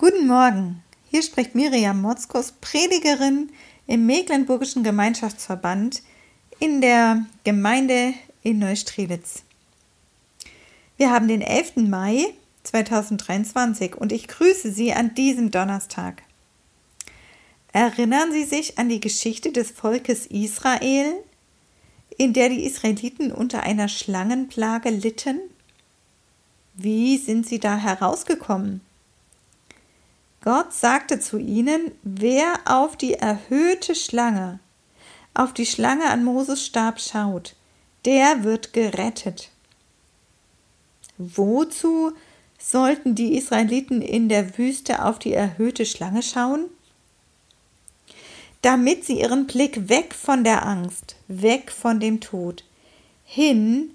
Guten Morgen, hier spricht Miriam Motzkos, Predigerin im Mecklenburgischen Gemeinschaftsverband in der Gemeinde in Neustrelitz. Wir haben den 11. Mai 2023 und ich grüße Sie an diesem Donnerstag. Erinnern Sie sich an die Geschichte des Volkes Israel, in der die Israeliten unter einer Schlangenplage litten? Wie sind sie da herausgekommen? Gott sagte zu ihnen, wer auf die erhöhte Schlange, auf die Schlange an Moses Stab schaut, der wird gerettet. Wozu sollten die Israeliten in der Wüste auf die erhöhte Schlange schauen? Damit sie ihren Blick weg von der Angst, weg von dem Tod, hin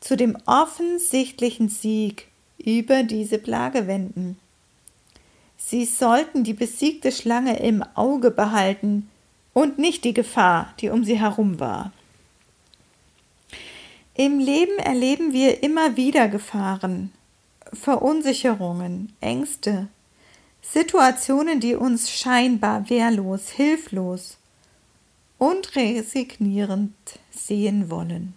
zu dem offensichtlichen Sieg über diese Plage wenden. Sie sollten die besiegte Schlange im Auge behalten und nicht die Gefahr, die um sie herum war. Im Leben erleben wir immer wieder Gefahren, Verunsicherungen, Ängste, Situationen, die uns scheinbar wehrlos, hilflos und resignierend sehen wollen.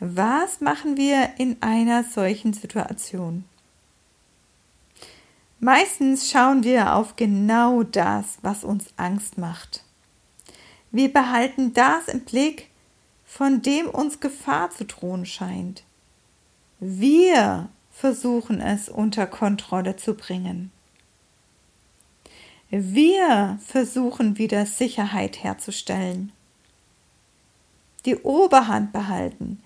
Was machen wir in einer solchen Situation? Meistens schauen wir auf genau das, was uns Angst macht. Wir behalten das im Blick, von dem uns Gefahr zu drohen scheint. Wir versuchen es unter Kontrolle zu bringen. Wir versuchen wieder Sicherheit herzustellen. Die Oberhand behalten.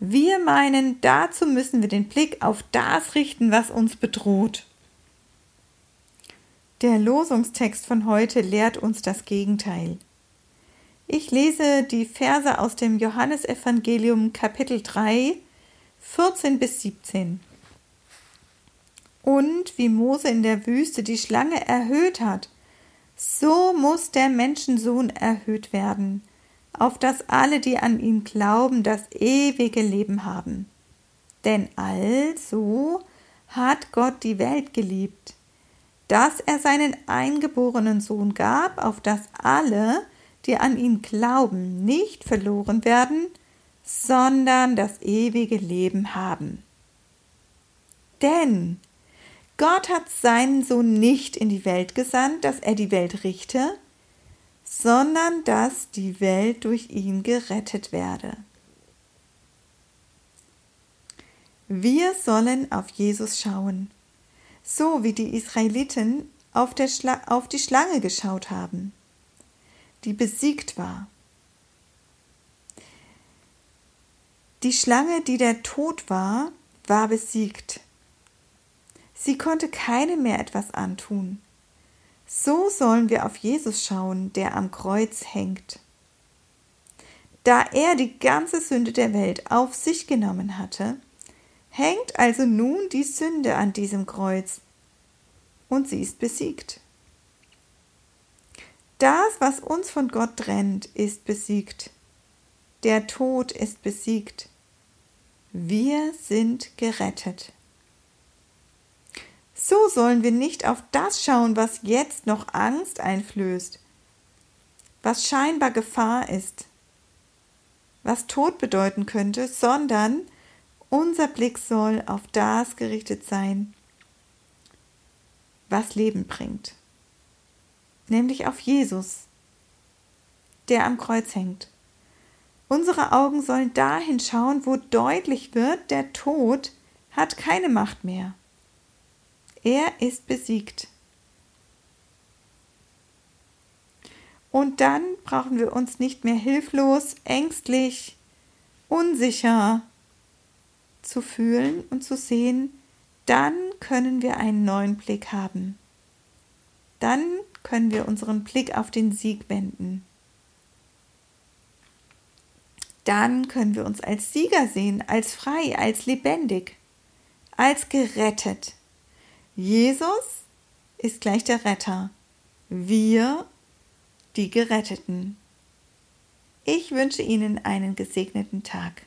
Wir meinen, dazu müssen wir den Blick auf das richten, was uns bedroht. Der Losungstext von heute lehrt uns das Gegenteil. Ich lese die Verse aus dem Johannesevangelium Kapitel 3, 14 bis 17. Und wie Mose in der Wüste die Schlange erhöht hat, so muss der Menschensohn erhöht werden, auf dass alle, die an ihn glauben, das ewige Leben haben. Denn also hat Gott die Welt geliebt, dass er seinen eingeborenen Sohn gab, auf dass alle, die an ihn glauben, nicht verloren werden, sondern das ewige Leben haben. Denn Gott hat seinen Sohn nicht in die Welt gesandt, dass er die Welt richte, sondern dass die Welt durch ihn gerettet werde. Wir sollen auf Jesus schauen so wie die Israeliten auf, auf, die Schlange geschaut haben, die besiegt war. Die Schlange, die der Tod war, war besiegt. Sie konnte keinem mehr etwas antun. So sollen wir auf Jesus schauen, der am Kreuz hängt. Da er die ganze Sünde der Welt auf sich genommen hatte, hängt also nun die Sünde an diesem Kreuz und sie ist besiegt. Das, was uns von Gott trennt, ist besiegt. Der Tod ist besiegt. Wir sind gerettet. So sollen wir nicht auf das schauen, was jetzt noch Angst einflößt, was scheinbar Gefahr ist, was Tod bedeuten könnte, sondern unser Blick soll auf das gerichtet sein, was Leben bringt, nämlich auf Jesus, der am Kreuz hängt. Unsere Augen sollen dahin schauen, wo deutlich wird, der Tod hat keine Macht mehr. Er ist besiegt. Und dann brauchen wir uns nicht mehr hilflos, ängstlich, unsicher zu fühlen und zu sehen, dann können wir einen neuen Blick haben. Dann können wir unseren Blick auf den Sieg wenden. Dann können wir uns als Sieger sehen, als frei, als lebendig, als gerettet. Jesus ist gleich der Retter. Wir die Geretteten. Ich wünsche Ihnen einen gesegneten Tag.